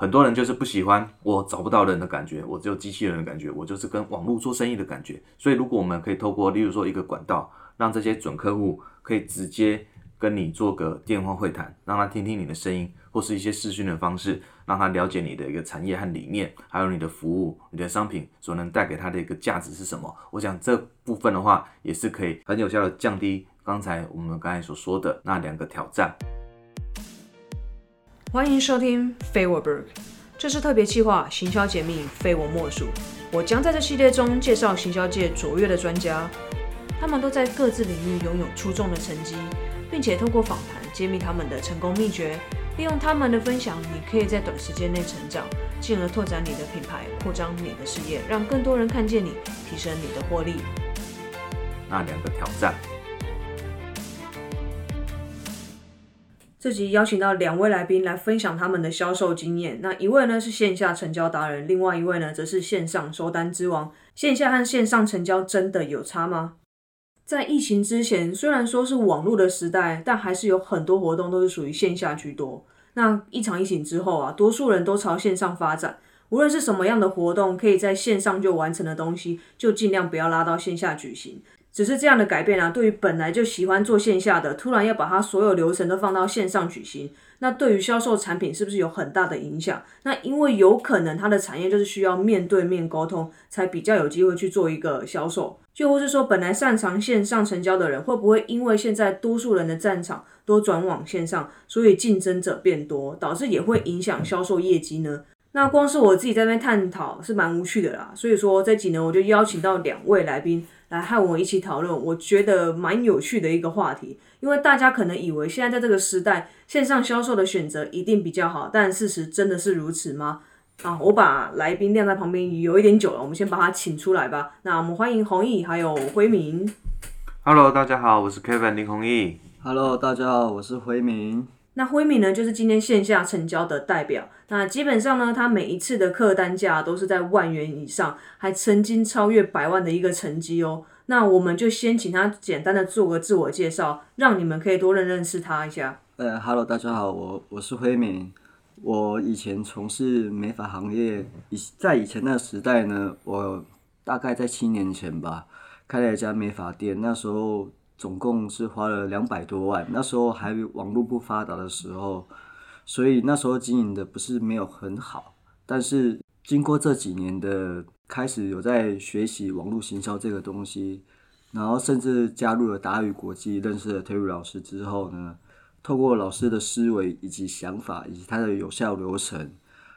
很多人就是不喜欢我找不到人的感觉，我只有机器人的感觉，我就是跟网络做生意的感觉。所以，如果我们可以透过，例如说一个管道，让这些准客户可以直接跟你做个电话会谈，让他听听你的声音，或是一些视讯的方式，让他了解你的一个产业和理念，还有你的服务、你的商品所能带给他的一个价值是什么。我想这部分的话，也是可以很有效的降低刚才我们刚才所说的那两个挑战。欢迎收听非我 Berg，这是特别计划《行销解密》，非我莫属。我将在这系列中介绍行销界卓越的专家，他们都在各自领域拥有出众的成绩，并且通过访谈揭秘他们的成功秘诀。利用他们的分享，你可以在短时间内成长，进而拓展你的品牌，扩张你的事业，让更多人看见你，提升你的获利。那两个挑战。这集邀请到两位来宾来分享他们的销售经验。那一位呢是线下成交达人，另外一位呢则是线上收单之王。线下和线上成交真的有差吗？在疫情之前，虽然说是网络的时代，但还是有很多活动都是属于线下居多。那一场疫情之后啊，多数人都朝线上发展。无论是什么样的活动，可以在线上就完成的东西，就尽量不要拉到线下举行。只是这样的改变啊，对于本来就喜欢做线下的，突然要把它所有流程都放到线上举行，那对于销售产品是不是有很大的影响？那因为有可能它的产业就是需要面对面沟通，才比较有机会去做一个销售。就或是说，本来擅长线上成交的人，会不会因为现在多数人的战场都转往线上，所以竞争者变多，导致也会影响销售业绩呢？那光是我自己在那边探讨是蛮无趣的啦。所以说这几年我就邀请到两位来宾。来和我一起讨论，我觉得蛮有趣的一个话题。因为大家可能以为现在在这个时代，线上销售的选择一定比较好，但事实真的是如此吗？啊，我把来宾晾在旁边有一点久了，我们先把他请出来吧。那我们欢迎弘毅还有辉明。Hello，大家好，我是 Kevin 林弘毅。Hello，大家好，我是辉明。那辉敏呢，就是今天线下成交的代表。那基本上呢，他每一次的客单价都是在万元以上，还曾经超越百万的一个成绩哦。那我们就先请他简单的做个自我介绍，让你们可以多认认识他一下。呃，Hello，大家好，我我是辉敏。我以前从事美发行业，以在以前那个时代呢，我大概在七年前吧，开了一家美发店。那时候。总共是花了两百多万，那时候还网络不发达的时候，所以那时候经营的不是没有很好。但是经过这几年的开始有在学习网络行销这个东西，然后甚至加入了达语国际，认识了 Terry 老师之后呢，透过老师的思维以及想法以及他的有效流程，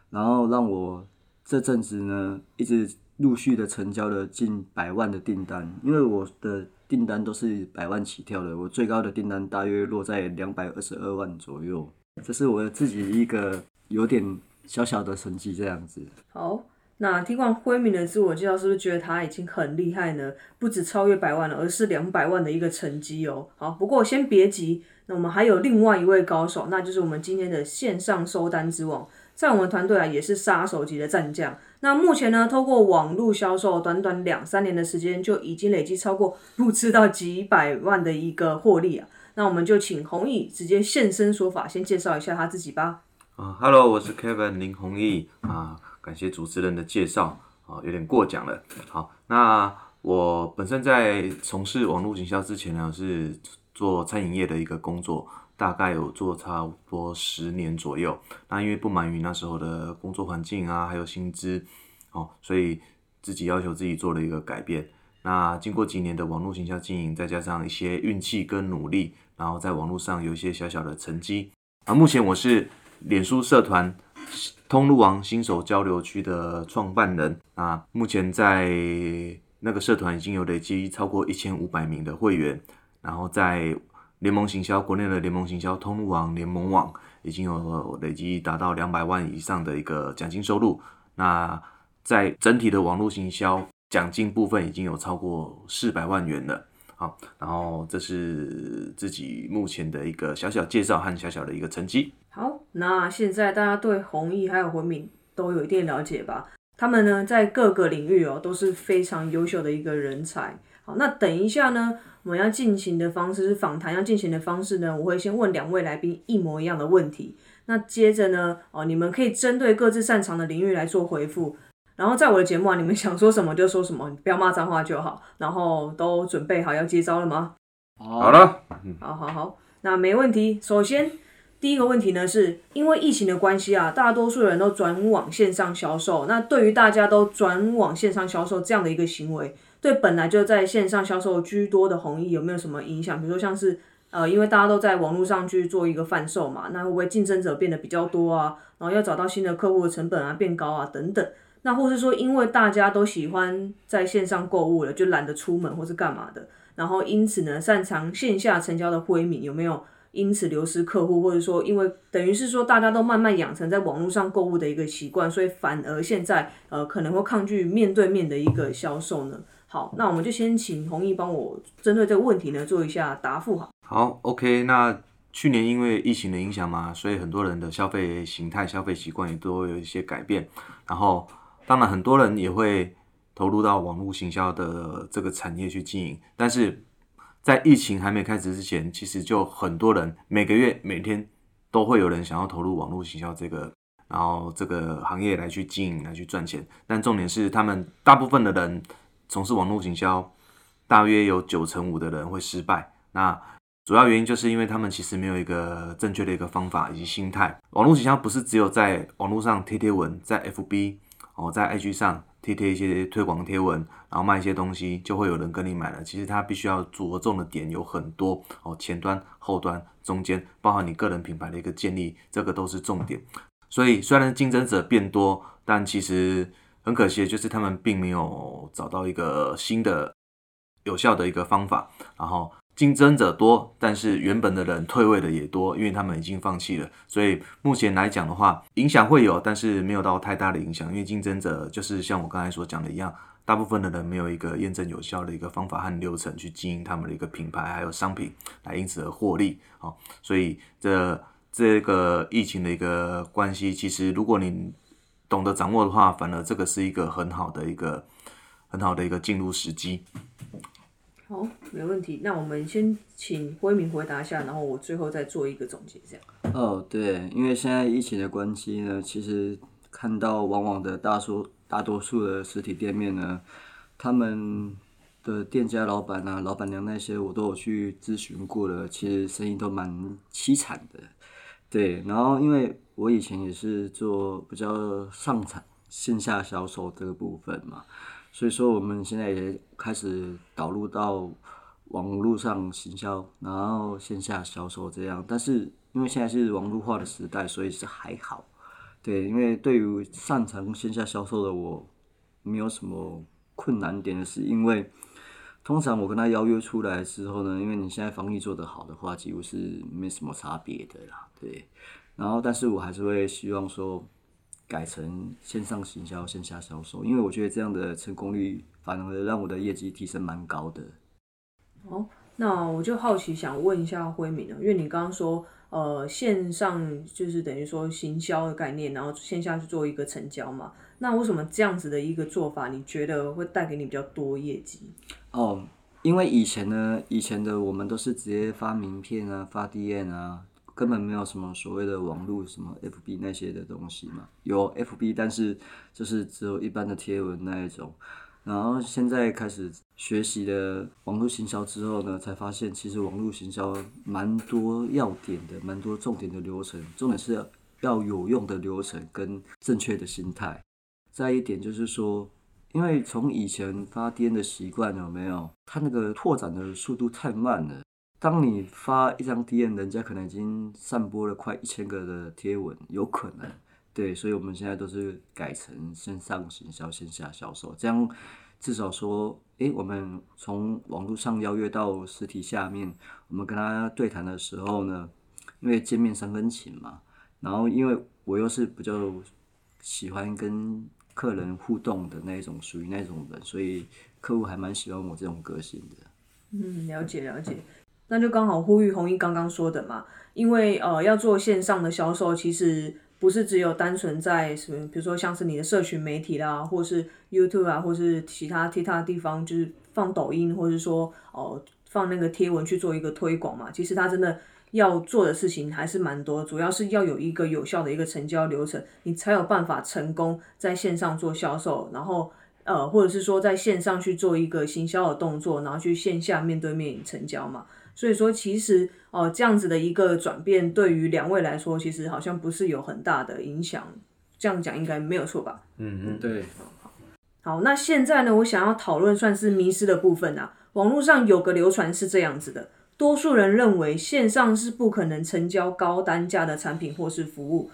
然后让我这阵子呢一直陆续的成交了近百万的订单，因为我的。订单都是百万起跳的，我最高的订单大约落在两百二十二万左右，这是我自己一个有点小小的成绩这样子。好，那听完辉明的自我介绍，是不是觉得他已经很厉害呢？不止超越百万了，而是两百万的一个成绩哦。好，不过先别急，那我们还有另外一位高手，那就是我们今天的线上收单之王。在我们团队啊，也是杀手级的战将。那目前呢，透过网络销售，短短两三年的时间，就已经累积超过不知道几百万的一个获利啊。那我们就请弘毅直接现身说法，先介绍一下他自己吧。啊，Hello，我是 Kevin 林弘毅啊，感谢主持人的介绍啊，有点过奖了。好，那我本身在从事网络营销之前呢，是做餐饮业的一个工作。大概有做差不多十年左右，那因为不满于那时候的工作环境啊，还有薪资，哦，所以自己要求自己做了一个改变。那经过几年的网络形象经营，再加上一些运气跟努力，然后在网络上有一些小小的成绩。啊，目前我是脸书社团通路王新手交流区的创办人啊，目前在那个社团已经有累积超过一千五百名的会员，然后在。联盟行销，国内的联盟行销通路网、联盟网已经有累积达到两百万以上的一个奖金收入。那在整体的网络行销奖金部分，已经有超过四百万元了。好，然后这是自己目前的一个小小介绍和小小的一个成绩。好，那现在大家对弘毅还有文敏都有一定了解吧？他们呢，在各个领域哦都是非常优秀的一个人才。好，那等一下呢？我们要进行的方式是访谈要进行的方式呢，我会先问两位来宾一模一样的问题。那接着呢，哦，你们可以针对各自擅长的领域来做回复。然后在我的节目啊，你们想说什么就说什么，不要骂脏话就好。然后都准备好要接招了吗？好了，好好好，那没问题。首先第一个问题呢，是因为疫情的关系啊，大多数人都转往线上销售。那对于大家都转往线上销售这样的一个行为，对本来就在线上销售居多的红衣有没有什么影响？比如说像是呃，因为大家都在网络上去做一个贩售嘛，那会不会竞争者变得比较多啊？然后要找到新的客户的成本啊变高啊等等。那或是说，因为大家都喜欢在线上购物了，就懒得出门或是干嘛的，然后因此呢，擅长线下成交的辉敏有没有因此流失客户，或者说因为等于是说大家都慢慢养成在网络上购物的一个习惯，所以反而现在呃可能会抗拒面对面的一个销售呢？好，那我们就先请弘毅帮我针对这个问题呢做一下答复好。好，OK，那去年因为疫情的影响嘛，所以很多人的消费形态、消费习惯也都有一些改变，然后。当然，很多人也会投入到网络行销的这个产业去经营，但是在疫情还没开始之前，其实就很多人每个月每天都会有人想要投入网络行销这个，然后这个行业来去经营来去赚钱。但重点是，他们大部分的人从事网络行销，大约有九成五的人会失败。那主要原因就是因为他们其实没有一个正确的一个方法以及心态。网络行销不是只有在网络上贴贴文，在 FB。哦，在 IG 上贴贴一些推广贴文，然后卖一些东西，就会有人跟你买了。其实它必须要着重的点有很多哦，前端、后端、中间，包含你个人品牌的一个建立，这个都是重点。所以虽然竞争者变多，但其实很可惜就是他们并没有找到一个新的有效的一个方法，然后。竞争者多，但是原本的人退位的也多，因为他们已经放弃了。所以目前来讲的话，影响会有，但是没有到太大的影响。因为竞争者就是像我刚才所讲的一样，大部分的人没有一个验证有效的一个方法和流程去经营他们的一个品牌还有商品，来因此而获利。好，所以这这个疫情的一个关系，其实如果你懂得掌握的话，反而这个是一个很好的一个很好的一个进入时机。好，没问题。那我们先请辉明回答一下，然后我最后再做一个总结，这样。哦，对，因为现在疫情的关系呢，其实看到往往的大数大多数的实体店面呢，他们的店家老板啊、老板娘那些，我都有去咨询过了，其实生意都蛮凄惨的。对，然后因为我以前也是做比较上场线下销售这个部分嘛。所以说，我们现在也开始导入到网络上行销，然后线下销售这样。但是因为现在是网络化的时代，所以是还好。对，因为对于擅长线下销售的我，没有什么困难点的是，因为通常我跟他邀约出来之后呢，因为你现在防疫做得好的话，几乎是没什么差别的啦。对，然后但是我还是会希望说。改成线上行销、线下销售，因为我觉得这样的成功率反而让我的业绩提升蛮高的。哦，那我就好奇想问一下辉敏了，因为你刚刚说，呃，线上就是等于说行销的概念，然后线下去做一个成交嘛？那为什么这样子的一个做法，你觉得会带给你比较多业绩？哦，因为以前呢，以前的我们都是直接发名片啊，发 DM 啊。根本没有什么所谓的网络什么 FB 那些的东西嘛，有 FB，但是就是只有一般的贴文那一种。然后现在开始学习的网络行销之后呢，才发现其实网络行销蛮多要点的，蛮多重点的流程，重点是要有用的流程跟正确的心态。再一点就是说，因为从以前发癫的习惯有没有，它那个拓展的速度太慢了。当你发一张 DM，人家可能已经散播了快一千个的贴文，有可能，对，所以我们现在都是改成线上行销、线下销售，这样至少说，诶，我们从网络上邀约到实体下面，我们跟他对谈的时候呢，因为见面三分情嘛，然后因为我又是比较喜欢跟客人互动的那种，属于那种人，所以客户还蛮喜欢我这种个性的。嗯，了解了解。那就刚好呼吁红衣刚刚说的嘛，因为呃要做线上的销售，其实不是只有单纯在什么，比如说像是你的社群媒体啦，或是 YouTube 啊，或是其他其他地方，就是放抖音，或者说哦放那个贴文去做一个推广嘛。其实它真的要做的事情还是蛮多，主要是要有一个有效的一个成交流程，你才有办法成功在线上做销售，然后呃，或者是说在线上去做一个行销的动作，然后去线下面对面成交嘛。所以说，其实哦，这样子的一个转变，对于两位来说，其实好像不是有很大的影响。这样讲应该没有错吧？嗯嗯，对，好，那现在呢，我想要讨论算是迷失的部分啊。网络上有个流传是这样子的，多数人认为线上是不可能成交高单价的产品或是服务。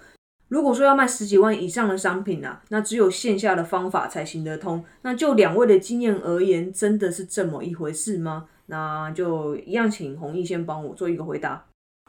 如果说要卖十几万以上的商品啊，那只有线下的方法才行得通。那就两位的经验而言，真的是这么一回事吗？那就一样，请弘毅先帮我做一个回答。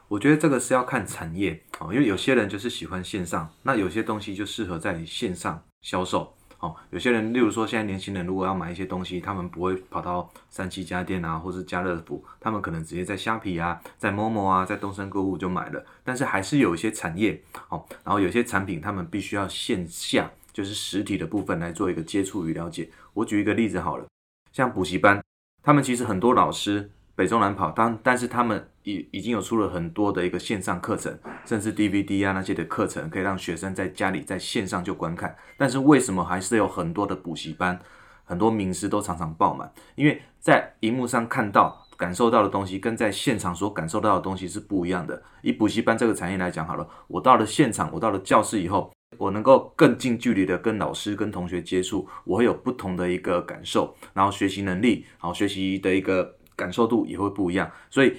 我觉得这个是要看产业哦，因为有些人就是喜欢线上，那有些东西就适合在线上销售哦。有些人，例如说现在年轻人如果要买一些东西，他们不会跑到三七家电啊，或是家乐福，他们可能直接在虾皮啊，在某某啊，在东森购物就买了。但是还是有一些产业哦，然后有些产品他们必须要线下，就是实体的部分来做一个接触与了解。我举一个例子好了，像补习班，他们其实很多老师。北中南跑，但但是他们已已经有出了很多的一个线上课程，甚至 DVD 啊那些的课程，可以让学生在家里在线上就观看。但是为什么还是有很多的补习班，很多名师都常常爆满？因为在荧幕上看到、感受到的东西，跟在现场所感受到的东西是不一样的。以补习班这个产业来讲，好了，我到了现场，我到了教室以后，我能够更近距离的跟老师、跟同学接触，我会有不同的一个感受，然后学习能力，好学习的一个。感受度也会不一样，所以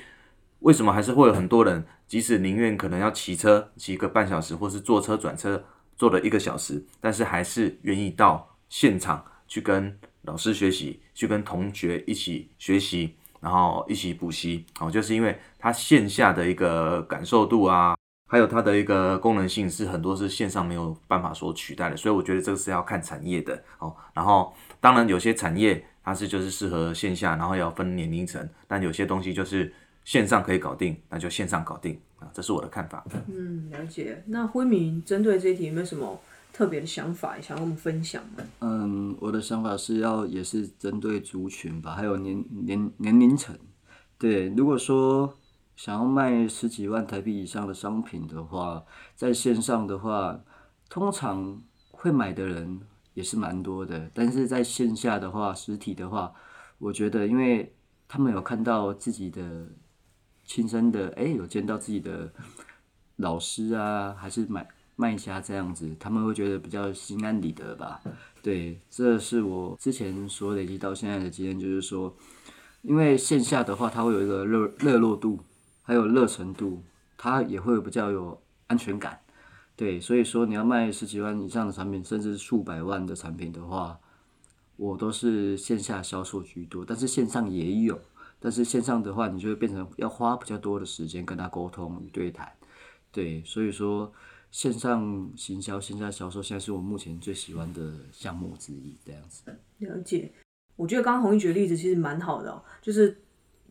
为什么还是会有很多人，即使宁愿可能要骑车骑个半小时，或是坐车转车坐了一个小时，但是还是愿意到现场去跟老师学习，去跟同学一起学习，然后一起补习。哦，就是因为他线下的一个感受度啊，还有它的一个功能性是很多是线上没有办法所取代的，所以我觉得这个是要看产业的哦。然后当然有些产业。它是就是适合线下，然后要分年龄层，但有些东西就是线上可以搞定，那就线上搞定啊，这是我的看法。嗯，了解。那辉明针对这一题有没有什么特别的想法想跟我们分享吗？嗯，我的想法是要也是针对族群吧，还有年年年龄层。对，如果说想要卖十几万台币以上的商品的话，在线上的话，通常会买的人。也是蛮多的，但是在线下的话，实体的话，我觉得，因为他们有看到自己的亲身的，哎，有见到自己的老师啊，还是买卖家这样子，他们会觉得比较心安理得吧。对，这是我之前所累积到现在的经验，就是说，因为线下的话，它会有一个热热络度，还有热程度，它也会比较有安全感。对，所以说你要卖十几万以上的产品，甚至数百万的产品的话，我都是线下销售居多，但是线上也有。但是线上的话，你就会变成要花比较多的时间跟他沟通与对谈。对，所以说线上行销、线下销售现在是我目前最喜欢的项目之一。这样子。了解，我觉得刚刚红玉举的例子其实蛮好的哦，就是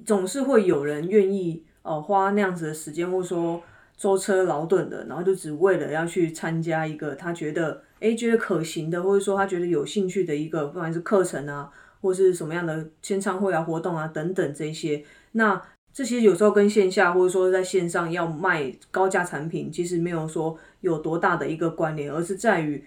总是会有人愿意呃花那样子的时间，或者说。舟车劳顿的，然后就只为了要去参加一个他觉得诶觉得可行的，或者说他觉得有兴趣的一个，不管是课程啊，或是什么样的签唱会啊、活动啊等等这些。那这些有时候跟线下或者说在线上要卖高价产品，其实没有说有多大的一个关联，而是在于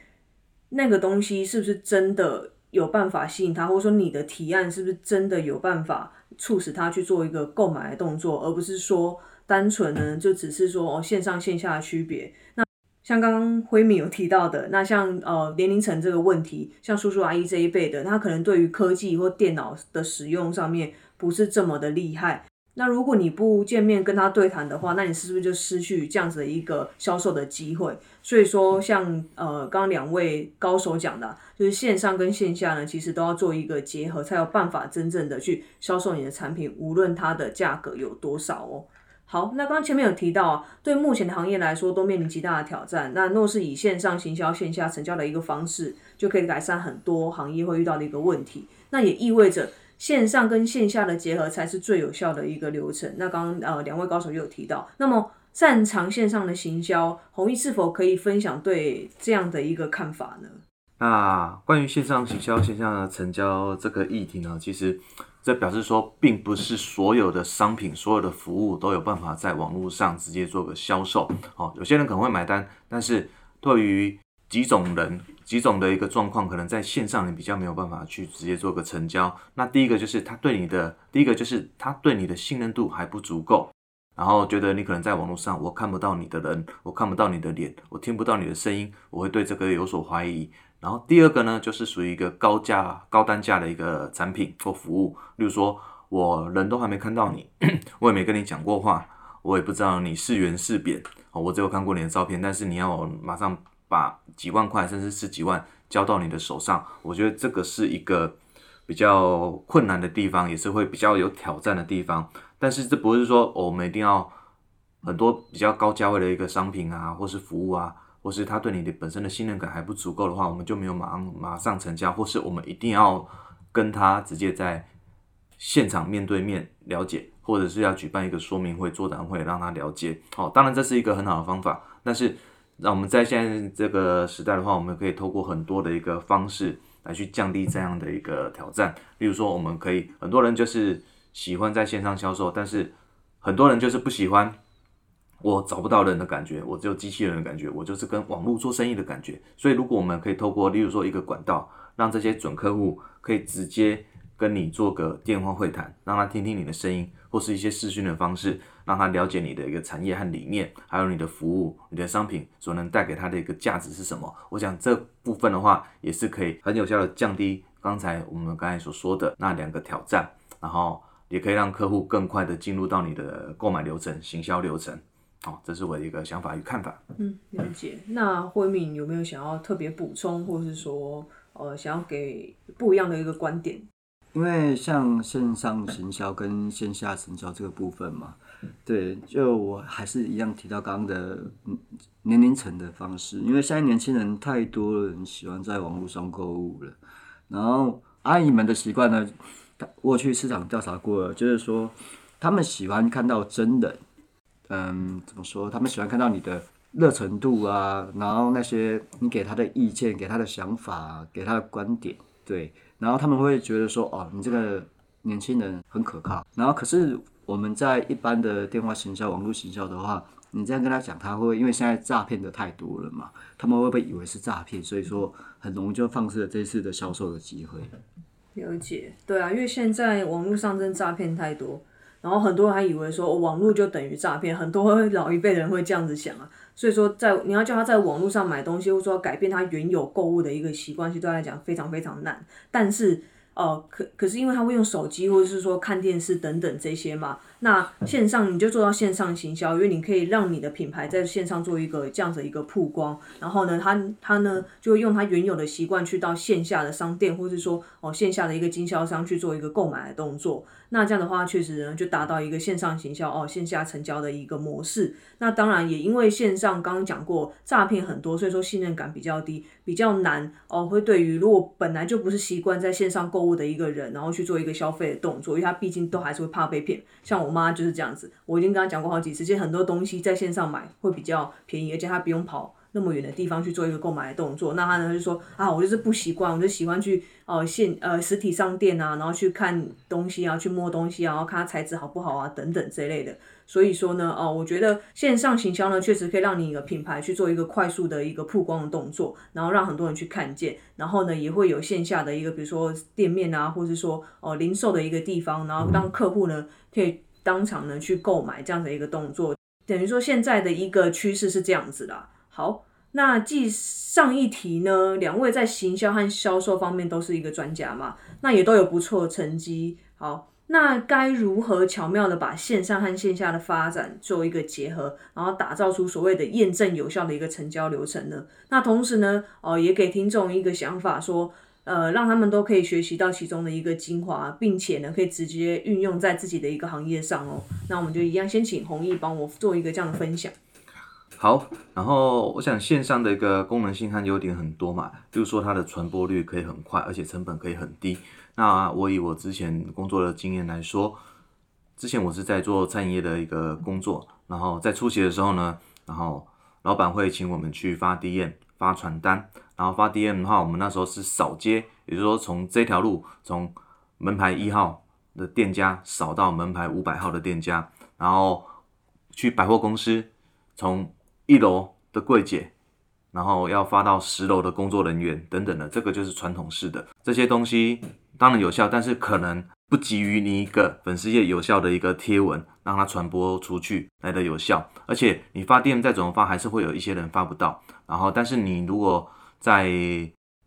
那个东西是不是真的有办法吸引他，或者说你的提案是不是真的有办法促使他去做一个购买的动作，而不是说。单纯呢，就只是说哦，线上线下的区别。那像刚刚辉敏有提到的，那像呃年龄层这个问题，像叔叔阿姨这一辈的，他可能对于科技或电脑的使用上面不是这么的厉害。那如果你不见面跟他对谈的话，那你是不是就失去这样子的一个销售的机会？所以说，像呃刚刚两位高手讲的，就是线上跟线下呢，其实都要做一个结合，才有办法真正的去销售你的产品，无论它的价格有多少哦。好，那刚刚前面有提到啊，对目前的行业来说都面临极大的挑战。那若是以线上行销、线下成交的一个方式，就可以改善很多行业会遇到的一个问题。那也意味着线上跟线下的结合才是最有效的一个流程。那刚刚呃两位高手也有提到，那么擅长线上的行销，弘毅是否可以分享对这样的一个看法呢？那关于线上行销、线上成交这个议题呢，其实这表示说，并不是所有的商品、所有的服务都有办法在网络上直接做个销售。哦，有些人可能会买单，但是对于几种人、几种的一个状况，可能在线上你比较没有办法去直接做个成交。那第一个就是他对你的，第一个就是他对你的信任度还不足够。然后觉得你可能在网络上，我看不到你的人，我看不到你的脸，我听不到你的声音，我会对这个有所怀疑。然后第二个呢，就是属于一个高价、高单价的一个产品或服务，例如说我人都还没看到你，我也没跟你讲过话，我也不知道你是圆是扁，我只有看过你的照片，但是你要马上把几万块甚至十几万交到你的手上，我觉得这个是一个比较困难的地方，也是会比较有挑战的地方。但是这不是说我们一定要很多比较高价位的一个商品啊，或是服务啊，或是他对你的本身的信任感还不足够的话，我们就没有马上马上成交，或是我们一定要跟他直接在现场面对面了解，或者是要举办一个说明会、座谈会让他了解。哦，当然这是一个很好的方法，但是那我们在现在这个时代的话，我们可以透过很多的一个方式来去降低这样的一个挑战。例如说，我们可以很多人就是。喜欢在线上销售，但是很多人就是不喜欢我找不到人的感觉，我只有机器人的感觉，我就是跟网络做生意的感觉。所以，如果我们可以透过，例如说一个管道，让这些准客户可以直接跟你做个电话会谈，让他听听你的声音，或是一些视讯的方式，让他了解你的一个产业和理念，还有你的服务、你的商品所能带给他的一个价值是什么。我想这部分的话，也是可以很有效的降低刚才我们刚才所说的那两个挑战，然后。也可以让客户更快的进入到你的购买流程、行销流程，好，这是我的一个想法与看法。嗯，了解。那慧敏有没有想要特别补充，或是说，呃，想要给不一样的一个观点？因为像线上行销跟线下成交这个部分嘛，对，就我还是一样提到刚刚的年龄层的方式，因为现在年轻人太多人喜欢在网络上购物了，然后阿姨们的习惯呢？我去市场调查过了，就是说，他们喜欢看到真人，嗯，怎么说？他们喜欢看到你的热程度啊，然后那些你给他的意见、给他的想法、给他的观点，对，然后他们会觉得说，哦，你这个年轻人很可靠。然后，可是我们在一般的电话行销、网络行销的话，你这样跟他讲，他会因为现在诈骗的太多了嘛，他们会不会以为是诈骗？所以说，很容易就放弃了这次的销售的机会。了解，对啊，因为现在网络上真诈骗太多，然后很多人还以为说网络就等于诈骗，很多老一辈人会这样子想啊，所以说在你要叫他在网络上买东西，或者说改变他原有购物的一个习惯，其实对他来讲非常非常难，但是。呃，可可是因为他会用手机或者是说看电视等等这些嘛，那线上你就做到线上行销，因为你可以让你的品牌在线上做一个这样子一个曝光，然后呢，他他呢就会用他原有的习惯去到线下的商店，或是说哦线下的一个经销商去做一个购买的动作。那这样的话，确实呢就达到一个线上行销哦，线下成交的一个模式。那当然也因为线上刚刚讲过诈骗很多，所以说信任感比较低，比较难哦。会对于如果本来就不是习惯在线上购物的一个人，然后去做一个消费的动作，因为他毕竟都还是会怕被骗。像我妈就是这样子，我已经跟她讲过好几次，其实很多东西在线上买会比较便宜，而且她不用跑。那么远的地方去做一个购买的动作，那他呢就说啊，我就是不习惯，我就喜欢去呃现呃实体商店啊，然后去看东西啊，去摸东西啊，然后看它材质好不好啊等等这类的。所以说呢，哦，我觉得线上行销呢确实可以让你的品牌去做一个快速的一个曝光的动作，然后让很多人去看见，然后呢也会有线下的一个比如说店面啊，或是说哦零售的一个地方，然后让客户呢可以当场呢去购买这样的一个动作，等于说现在的一个趋势是这样子的。好，那继上一题呢，两位在行销和销售方面都是一个专家嘛，那也都有不错的成绩。好，那该如何巧妙的把线上和线下的发展做一个结合，然后打造出所谓的验证有效的一个成交流程呢？那同时呢，哦，也给听众一个想法，说，呃，让他们都可以学习到其中的一个精华，并且呢，可以直接运用在自己的一个行业上哦。那我们就一样，先请弘毅帮我做一个这样的分享。好，然后我想线上的一个功能性和优点很多嘛，比如说它的传播率可以很快，而且成本可以很低。那我以我之前工作的经验来说，之前我是在做餐饮业的一个工作，然后在初期的时候呢，然后老板会请我们去发 DM。发传单，然后发 DM 的话，我们那时候是扫街，也就是说从这条路从门牌一号的店家扫到门牌五百号的店家，然后去百货公司，从一楼的柜姐，然后要发到十楼的工作人员等等的，这个就是传统式的这些东西，当然有效，但是可能不及于你一个粉丝页有效的一个贴文，让它传播出去来的有效。而且你发 DM 再怎么发，还是会有一些人发不到。然后，但是你如果在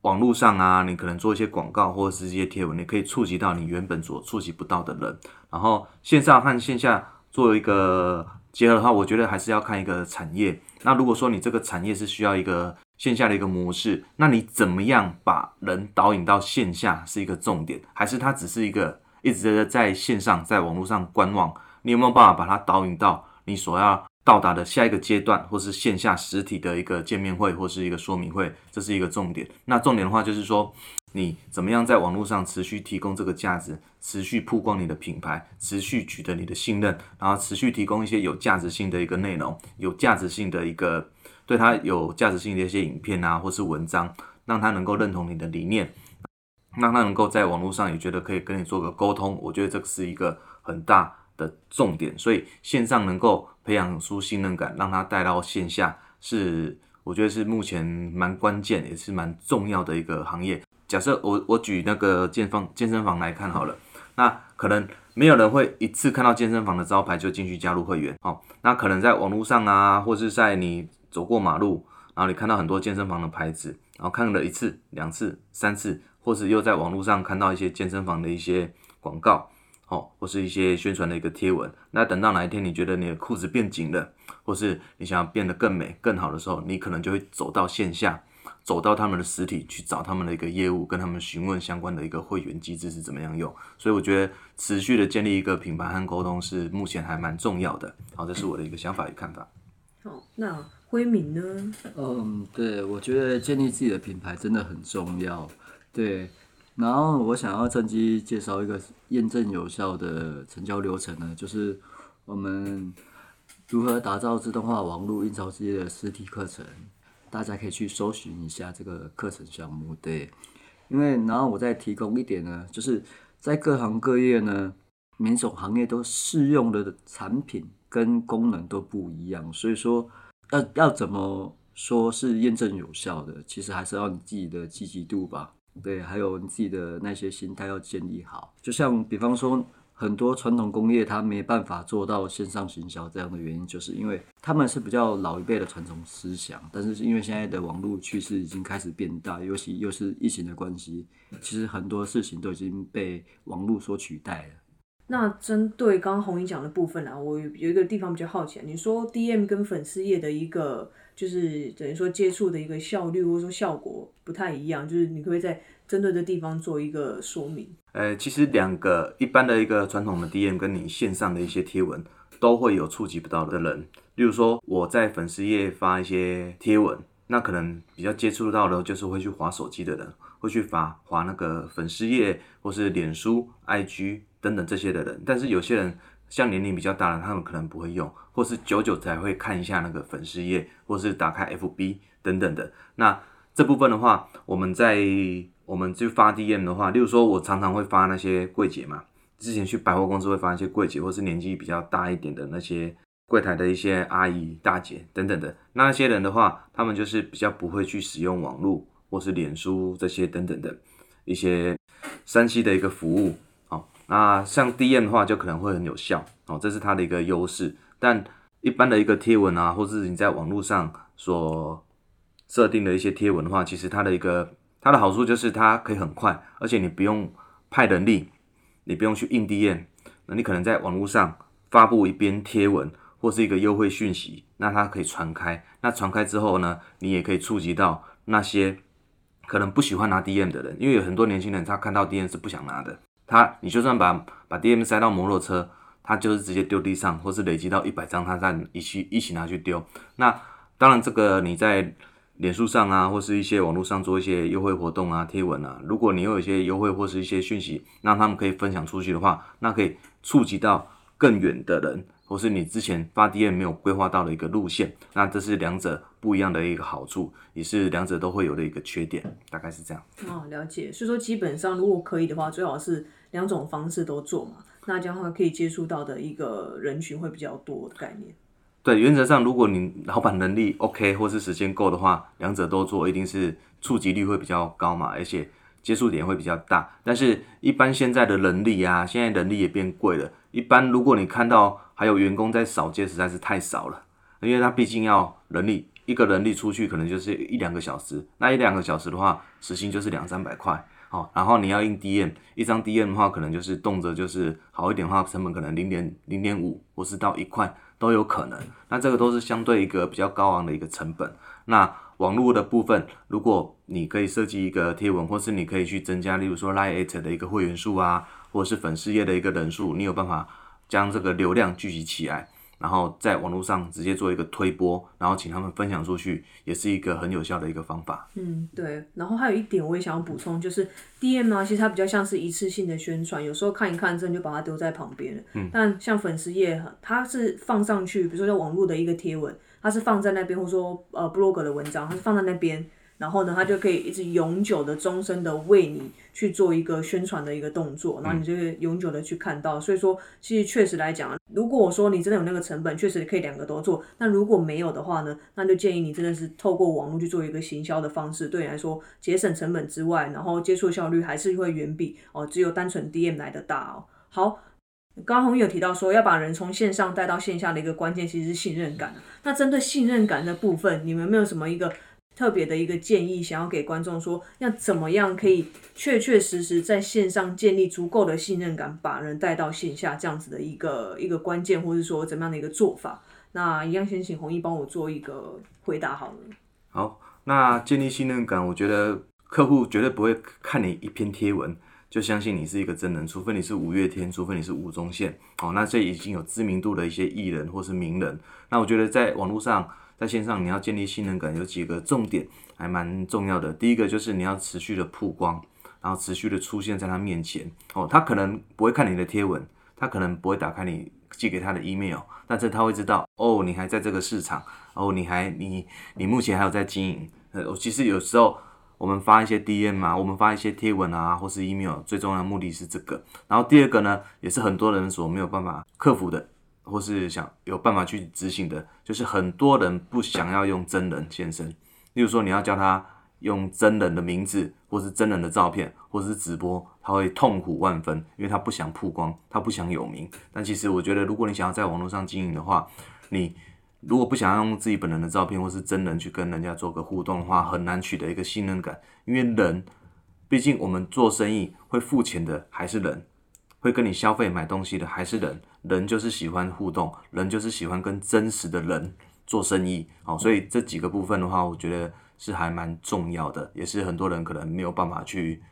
网络上啊，你可能做一些广告或者是一些贴文，你可以触及到你原本所触及不到的人。然后线上和线下做一个结合的话，我觉得还是要看一个产业。那如果说你这个产业是需要一个线下的一个模式，那你怎么样把人导引到线下是一个重点，还是它只是一个一直在在线上在网络上观望？你有没有办法把它导引到你所要？到达的下一个阶段，或是线下实体的一个见面会，或是一个说明会，这是一个重点。那重点的话，就是说你怎么样在网络上持续提供这个价值，持续曝光你的品牌，持续取得你的信任，然后持续提供一些有价值性的一个内容，有价值性的一个对他有价值性的一些影片啊，或是文章，让他能够认同你的理念，让他能够在网络上也觉得可以跟你做个沟通。我觉得这个是一个很大。的重点，所以线上能够培养出信任感，让他带到线下，是我觉得是目前蛮关键，也是蛮重要的一个行业。假设我我举那个健方健身房来看好了，那可能没有人会一次看到健身房的招牌就进去加入会员，哦，那可能在网络上啊，或是在你走过马路，然后你看到很多健身房的牌子，然后看了一次、两次、三次，或是又在网络上看到一些健身房的一些广告。哦，或是一些宣传的一个贴文，那等到哪一天你觉得你的裤子变紧了，或是你想要变得更美、更好的时候，你可能就会走到线下，走到他们的实体去找他们的一个业务，跟他们询问相关的一个会员机制是怎么样用。所以我觉得持续的建立一个品牌和沟通是目前还蛮重要的。好，这是我的一个想法与看法。好，那辉明呢？嗯，对，我觉得建立自己的品牌真的很重要。对。然后我想要趁机介绍一个验证有效的成交流程呢，就是我们如何打造自动化网络印钞机的实体课程，大家可以去搜寻一下这个课程项目。对，因为然后我再提供一点呢，就是在各行各业呢，每种行业都适用的产品跟功能都不一样，所以说要要怎么说是验证有效的，其实还是要你自己的积极度吧。对，还有你自己的那些心态要建立好。就像比方说，很多传统工业它没办法做到线上行销这样的原因，就是因为他们是比较老一辈的传统思想。但是因为现在的网络趋势已经开始变大，尤其又是疫情的关系，其实很多事情都已经被网络所取代了。那针对刚刚红英讲的部分啊，我有一个地方比较好奇，你说 DM 跟粉丝业的一个。就是等于说接触的一个效率或者说效果不太一样，就是你可不可以在针对的地方做一个说明？呃，其实两个一般的一个传统的 DM 跟你线上的一些贴文都会有触及不到的人，例如说我在粉丝页发一些贴文，那可能比较接触到的就是会去划手机的人，会去发划那个粉丝页或是脸书、IG 等等这些的人，但是有些人。像年龄比较大的，他们可能不会用，或是久久才会看一下那个粉丝页，或是打开 FB 等等的。那这部分的话，我们在我们就发 DM 的话，例如说我常常会发那些柜姐嘛，之前去百货公司会发一些柜姐，或是年纪比较大一点的那些柜台的一些阿姨大姐等等的。那些人的话，他们就是比较不会去使用网络或是脸书这些等等的一些山西的一个服务。那像 DM 的话，就可能会很有效哦，这是它的一个优势。但一般的一个贴文啊，或是你在网络上所设定的一些贴文的话，其实它的一个它的好处就是它可以很快，而且你不用派人力，你不用去印 DM，那你可能在网络上发布一篇贴文或是一个优惠讯息，那它可以传开。那传开之后呢，你也可以触及到那些可能不喜欢拿 DM 的人，因为有很多年轻人他看到 DM 是不想拿的。他，你就算把把 DM 塞到摩托车，他就是直接丢地上，或是累积到一百张，他再一起一起拿去丢。那当然，这个你在脸书上啊，或是一些网络上做一些优惠活动啊、贴文啊，如果你有一些优惠或是一些讯息，让他们可以分享出去的话，那可以触及到更远的人，或是你之前发 DM 没有规划到的一个路线，那这是两者不一样的一个好处，也是两者都会有的一个缺点，大概是这样。哦，了解。所以说，基本上如果可以的话，最好是两种方式都做嘛，那这样的话可以接触到的一个人群会比较多的概念。对，原则上如果你老板能力 OK 或是时间够的话，两者都做，一定是触及率会比较高嘛，而且接触点会比较大。但是，一般现在的人力啊，现在人力也变贵了。一般如果你看到还有员工在扫街，实在是太少了，因为他毕竟要人力，一个人力出去可能就是一两个小时，那一两个小时的话，时薪就是两三百块。然后你要印 DM，一张 DM 的话，可能就是动辄就是好一点的话，成本可能零点零点五，或是到一块都有可能。那这个都是相对一个比较高昂的一个成本。那网络的部分，如果你可以设计一个贴文，或是你可以去增加，例如说 Lite 的一个会员数啊，或者是粉丝页的一个人数，你有办法将这个流量聚集起来。然后在网络上直接做一个推播，然后请他们分享出去，也是一个很有效的一个方法。嗯，对。然后还有一点我也想要补充，就是 DM 啊，其实它比较像是一次性的宣传，有时候看一看，真的就把它丢在旁边了。嗯。但像粉丝页，它是放上去，比如说在网络的一个贴文，它是放在那边，或者说呃 blog 的文章，它是放在那边。然后呢，它就可以一直永久的、终身的为你去做一个宣传的一个动作，然后你就会永久的去看到。所以说，其实确实来讲，如果我说你真的有那个成本，确实可以两个都做。那如果没有的话呢，那就建议你真的是透过网络去做一个行销的方式，对你来说节省成本之外，然后接触效率还是会远比哦只有单纯 DM 来的大哦。好，刚刚红有提到说要把人从线上带到线下的一个关键其实是信任感。那针对信任感的部分，你们有没有什么一个？特别的一个建议，想要给观众说，要怎么样可以确确实实在线上建立足够的信任感，把人带到线下这样子的一个一个关键，或者说怎么样的一个做法？那一样先请弘毅帮我做一个回答好了。好，那建立信任感，我觉得客户绝对不会看你一篇贴文就相信你是一个真人，除非你是五月天，除非你是吴宗宪，哦，那这已经有知名度的一些艺人或是名人，那我觉得在网络上。在线上你要建立信任感，有几个重点还蛮重要的。第一个就是你要持续的曝光，然后持续的出现在他面前。哦，他可能不会看你的贴文，他可能不会打开你寄给他的 email，但是他会知道哦，你还在这个市场，哦，你还你你目前还有在经营。呃，其实有时候我们发一些 DM 啊，我们发一些贴文啊，或是 email，最重要的目的是这个。然后第二个呢，也是很多人所没有办法克服的。或是想有办法去执行的，就是很多人不想要用真人现身。例如说，你要叫他用真人的名字，或是真人的照片，或是直播，他会痛苦万分，因为他不想曝光，他不想有名。但其实我觉得，如果你想要在网络上经营的话，你如果不想要用自己本人的照片或是真人去跟人家做个互动的话，很难取得一个信任感。因为人，毕竟我们做生意会付钱的还是人。会跟你消费买东西的还是人，人就是喜欢互动，人就是喜欢跟真实的人做生意，好，所以这几个部分的话，我觉得是还蛮重要的，也是很多人可能没有办法去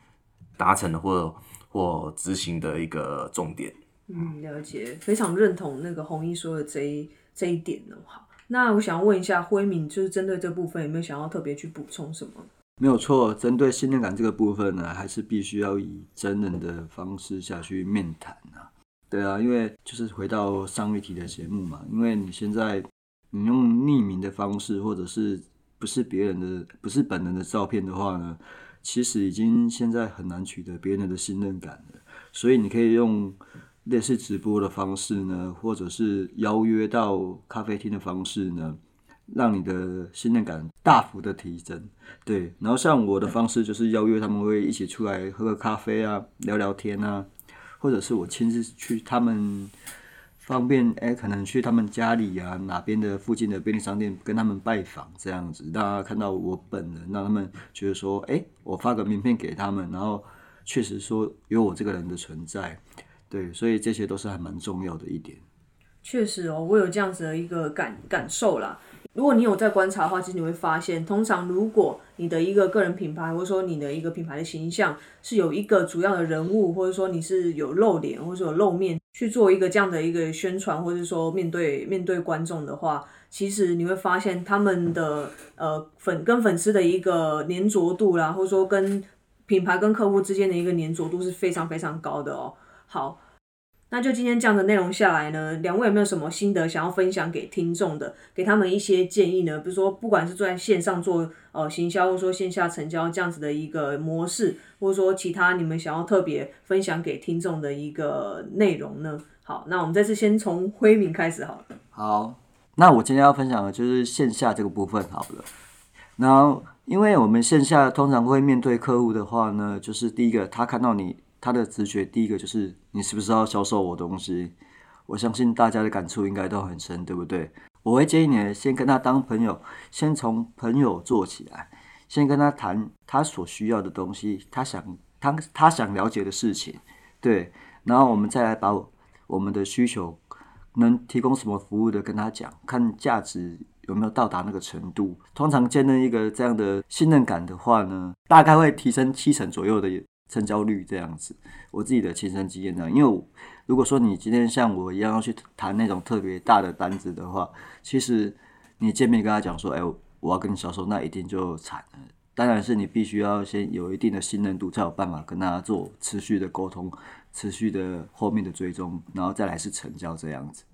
达成的或或执行的一个重点。嗯，了解，非常认同那个红衣说的这一这一点呢。好，那我想问一下辉敏，就是针对这部分有没有想要特别去补充什么？没有错，针对信任感这个部分呢，还是必须要以真人的方式下去面谈啊。对啊，因为就是回到上一题的节目嘛，因为你现在你用匿名的方式，或者是不是别人的、不是本人的照片的话呢，其实已经现在很难取得别人的信任感了。所以你可以用类似直播的方式呢，或者是邀约到咖啡厅的方式呢。让你的信任感大幅的提升，对。然后像我的方式就是邀约他们会一起出来喝个咖啡啊，聊聊天啊，或者是我亲自去他们方便哎，可能去他们家里啊，哪边的附近的便利商店跟他们拜访这样子，让他看到我本人，让他们觉得说，哎，我发个名片给他们，然后确实说有我这个人的存在，对，所以这些都是还蛮重要的一点。确实哦，我有这样子的一个感感受啦。如果你有在观察的话，其实你会发现，通常如果你的一个个人品牌，或者说你的一个品牌的形象是有一个主要的人物，或者说你是有露脸或者有露面去做一个这样的一个宣传，或者说面对面对观众的话，其实你会发现他们的呃粉跟粉丝的一个粘着度啦，或者说跟品牌跟客户之间的一个粘着度是非常非常高的哦。好。那就今天这样的内容下来呢，两位有没有什么心得想要分享给听众的，给他们一些建议呢？比如说，不管是在线上做呃行销，或者说线下成交这样子的一个模式，或者说其他你们想要特别分享给听众的一个内容呢？好，那我们这次先从辉明开始好了。好，那我今天要分享的就是线下这个部分好了。然后，因为我们线下通常会面对客户的话呢，就是第一个他看到你。他的直觉第一个就是你是不是要销售我东西？我相信大家的感触应该都很深，对不对？我会建议你先跟他当朋友，先从朋友做起来，先跟他谈他所需要的东西，他想他他想了解的事情，对，然后我们再来把我们的需求能提供什么服务的跟他讲，看价值有没有到达那个程度。通常建立一个这样的信任感的话呢，大概会提升七成左右的。成交率这样子，我自己的亲身经验呢，因为如果说你今天像我一样要去谈那种特别大的单子的话，其实你见面跟他讲说，哎，我要跟你销售，那一定就惨了。当然是你必须要先有一定的信任度，才有办法跟他做持续的沟通，持续的后面的追踪，然后再来是成交这样子。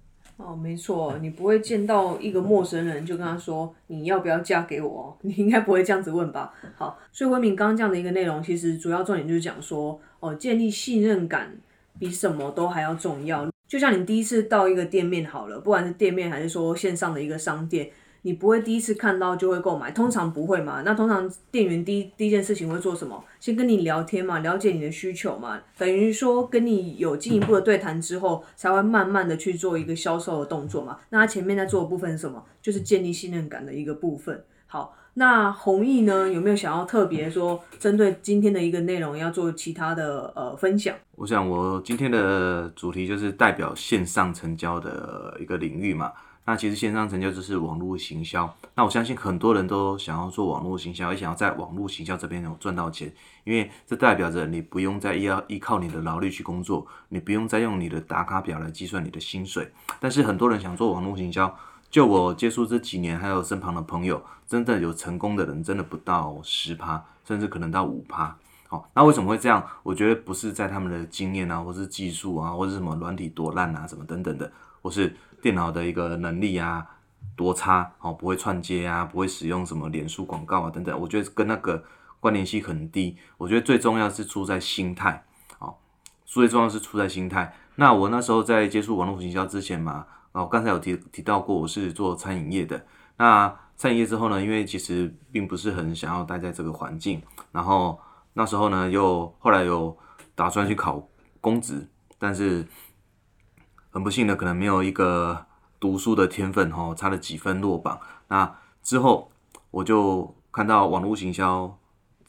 哦，没错，你不会见到一个陌生人就跟他说你要不要嫁给我？你应该不会这样子问吧？好，所以文明刚刚这样的一个内容，其实主要重点就是讲说，哦，建立信任感比什么都还要重要。就像你第一次到一个店面好了，不管是店面还是说线上的一个商店。你不会第一次看到就会购买，通常不会嘛？那通常店员第一第一件事情会做什么？先跟你聊天嘛，了解你的需求嘛，等于说跟你有进一步的对谈之后，才会慢慢的去做一个销售的动作嘛。那他前面在做的部分是什么？就是建立信任感的一个部分。好，那弘毅呢，有没有想要特别说针对今天的一个内容要做其他的呃分享？我想我今天的主题就是代表线上成交的一个领域嘛。那其实线上成交就是网络行销。那我相信很多人都想要做网络行销，也想要在网络行销这边有赚到钱，因为这代表着你不用再依要依靠你的劳力去工作，你不用再用你的打卡表来计算你的薪水。但是很多人想做网络行销，就我接触这几年，还有身旁的朋友，真的有成功的人，真的不到十趴，甚至可能到五趴。好，那为什么会这样？我觉得不是在他们的经验啊，或是技术啊，或是什么软体多烂啊，什么等等的，或是。电脑的一个能力啊多差哦，不会串接啊，不会使用什么脸书广告啊等等，我觉得跟那个关联性很低。我觉得最重要是出在心态哦，最重要是出在心态。那我那时候在接触网络营销之前嘛，哦，刚才有提提到过，我是做餐饮业的。那餐饮业之后呢，因为其实并不是很想要待在这个环境，然后那时候呢，又后来有打算去考公职，但是。很不幸的，可能没有一个读书的天分，哦，差了几分落榜。那之后，我就看到网络行销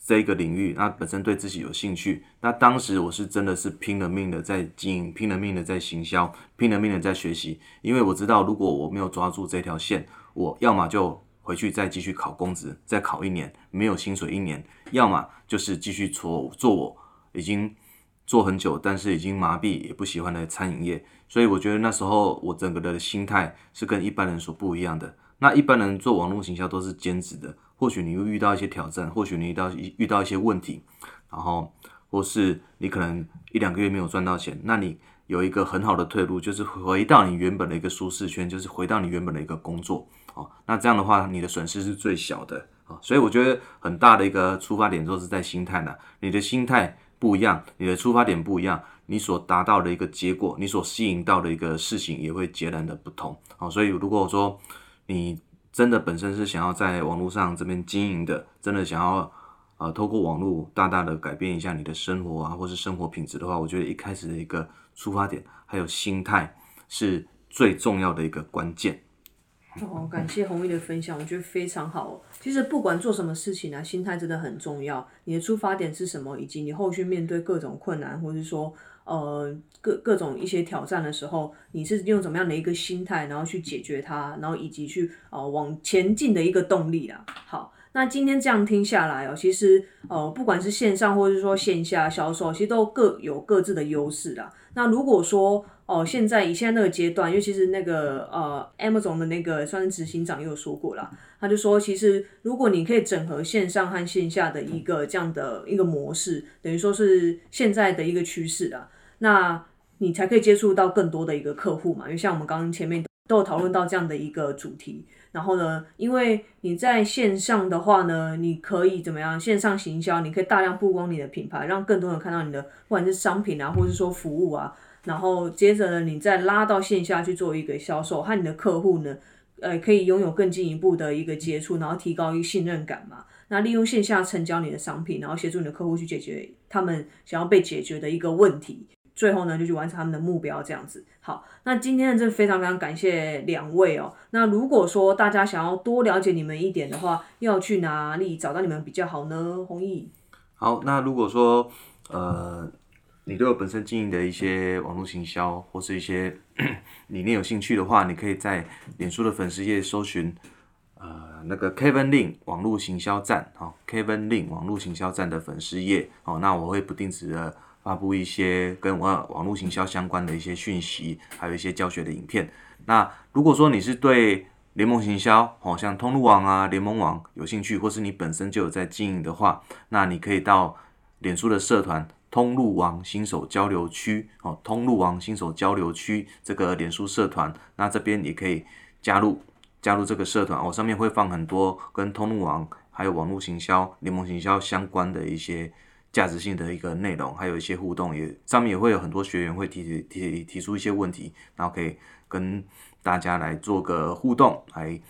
这个领域，那本身对自己有兴趣。那当时我是真的是拼了命的在经营，拼了命的在行销，拼了命的在学习。因为我知道，如果我没有抓住这条线，我要么就回去再继续考公职，再考一年没有薪水一年；要么就是继续做做我已经做很久，但是已经麻痹也不喜欢的餐饮业。所以我觉得那时候我整个的心态是跟一般人所不一样的。那一般人做网络行销都是兼职的，或许你会遇到一些挑战，或许你遇到遇到一些问题，然后或是你可能一两个月没有赚到钱，那你有一个很好的退路，就是回到你原本的一个舒适圈，就是回到你原本的一个工作哦。那这样的话，你的损失是最小的啊。所以我觉得很大的一个出发点都是在心态呢。你的心态不一样，你的出发点不一样。你所达到的一个结果，你所吸引到的一个事情也会截然的不同。好，所以如果说你真的本身是想要在网络上这边经营的，真的想要呃透过网络大大的改变一下你的生活啊，或是生活品质的话，我觉得一开始的一个出发点还有心态是最重要的一个关键。哦，感谢红毅的分享，我觉得非常好。其实不管做什么事情呢，心态真的很重要。你的出发点是什么，以及你后续面对各种困难，或者是说。呃，各各种一些挑战的时候，你是用怎么样的一个心态，然后去解决它，然后以及去呃往前进的一个动力啦。好，那今天这样听下来哦，其实呃不管是线上或者是说线下销售，其实都各有各自的优势啦。那如果说哦现在以现在那个阶段，因为其实那个呃 Amazon 的那个算是执行长也有说过啦，他就说其实如果你可以整合线上和线下的一个这样的一个模式，等于说是现在的一个趋势啦。那你才可以接触到更多的一个客户嘛。因为像我们刚刚前面都有讨论到这样的一个主题。然后呢，因为你在线上的话呢，你可以怎么样？线上行销，你可以大量曝光你的品牌，让更多人看到你的，不管是商品啊，或者是说服务啊。然后接着呢，你再拉到线下去做一个销售，和你的客户呢，呃，可以拥有更进一步的一个接触，然后提高一个信任感嘛。那利用线下成交你的商品，然后协助你的客户去解决他们想要被解决的一个问题。最后呢，就去完成他们的目标，这样子。好，那今天呢，真的非常非常感谢两位哦。那如果说大家想要多了解你们一点的话，要去哪里找到你们比较好呢？弘毅。好，那如果说呃，你对我本身经营的一些网络行销或是一些 理念有兴趣的话，你可以在脸书的粉丝页搜寻呃那个 Kevin Lin 网络行销站，好，Kevin Lin 网络行销站的粉丝页，哦，那我会不定时的。发布一些跟网网络行销相关的一些讯息，还有一些教学的影片。那如果说你是对联盟行销，哦，像通路网啊、联盟网有兴趣，或是你本身就有在经营的话，那你可以到脸书的社团通路王新手交流区，哦，通路王新手交流区这个脸书社团，那这边也可以加入加入这个社团，哦，上面会放很多跟通路王还有网络行销、联盟行销相关的一些。价值性的一个内容，还有一些互动，也上面也会有很多学员会提提提出一些问题，然后可以跟大家来做个互动，来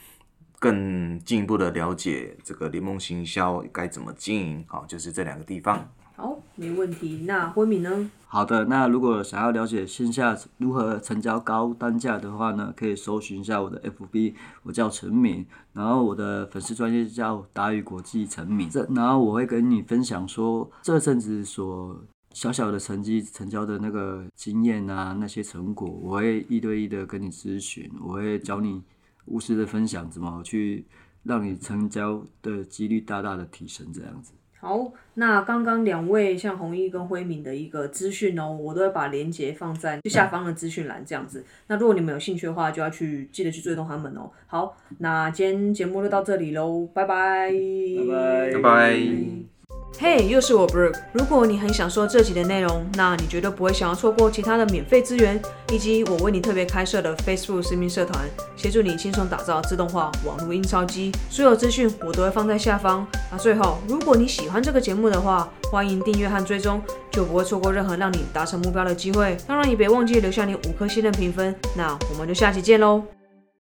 更进一步的了解这个联盟行销该怎么经营。好，就是这两个地方。好，没问题。那辉敏呢？好的，那如果想要了解线下如何成交高单价的话呢，可以搜寻一下我的 FB，我叫陈敏，然后我的粉丝专业叫达宇国际陈敏，这然后我会跟你分享说这阵子所小小的成绩成交的那个经验啊，那些成果，我会一对一的跟你咨询，我会教你无私的分享怎么去让你成交的几率大大的提升，这样子。好，那刚刚两位像弘毅跟辉敏的一个资讯哦，我都会把链接放在最下方的资讯栏这样子。那如果你们有兴趣的话，就要去记得去追踪他们哦。好，那今天节目就到这里喽，拜拜，拜拜，拜拜。嘿，又是我 Brooke。如果你很想说这集的内容，那你绝对不会想要错过其他的免费资源，以及我为你特别开设的 Facebook 私密社团，协助你轻松打造自动化网络印钞机。所有资讯我都会放在下方。那最后，如果你喜欢这个节目的话，欢迎订阅和追踪，就不会错过任何让你达成目标的机会。当然，也别忘记留下你五颗星的评分。那我们就下期见喽。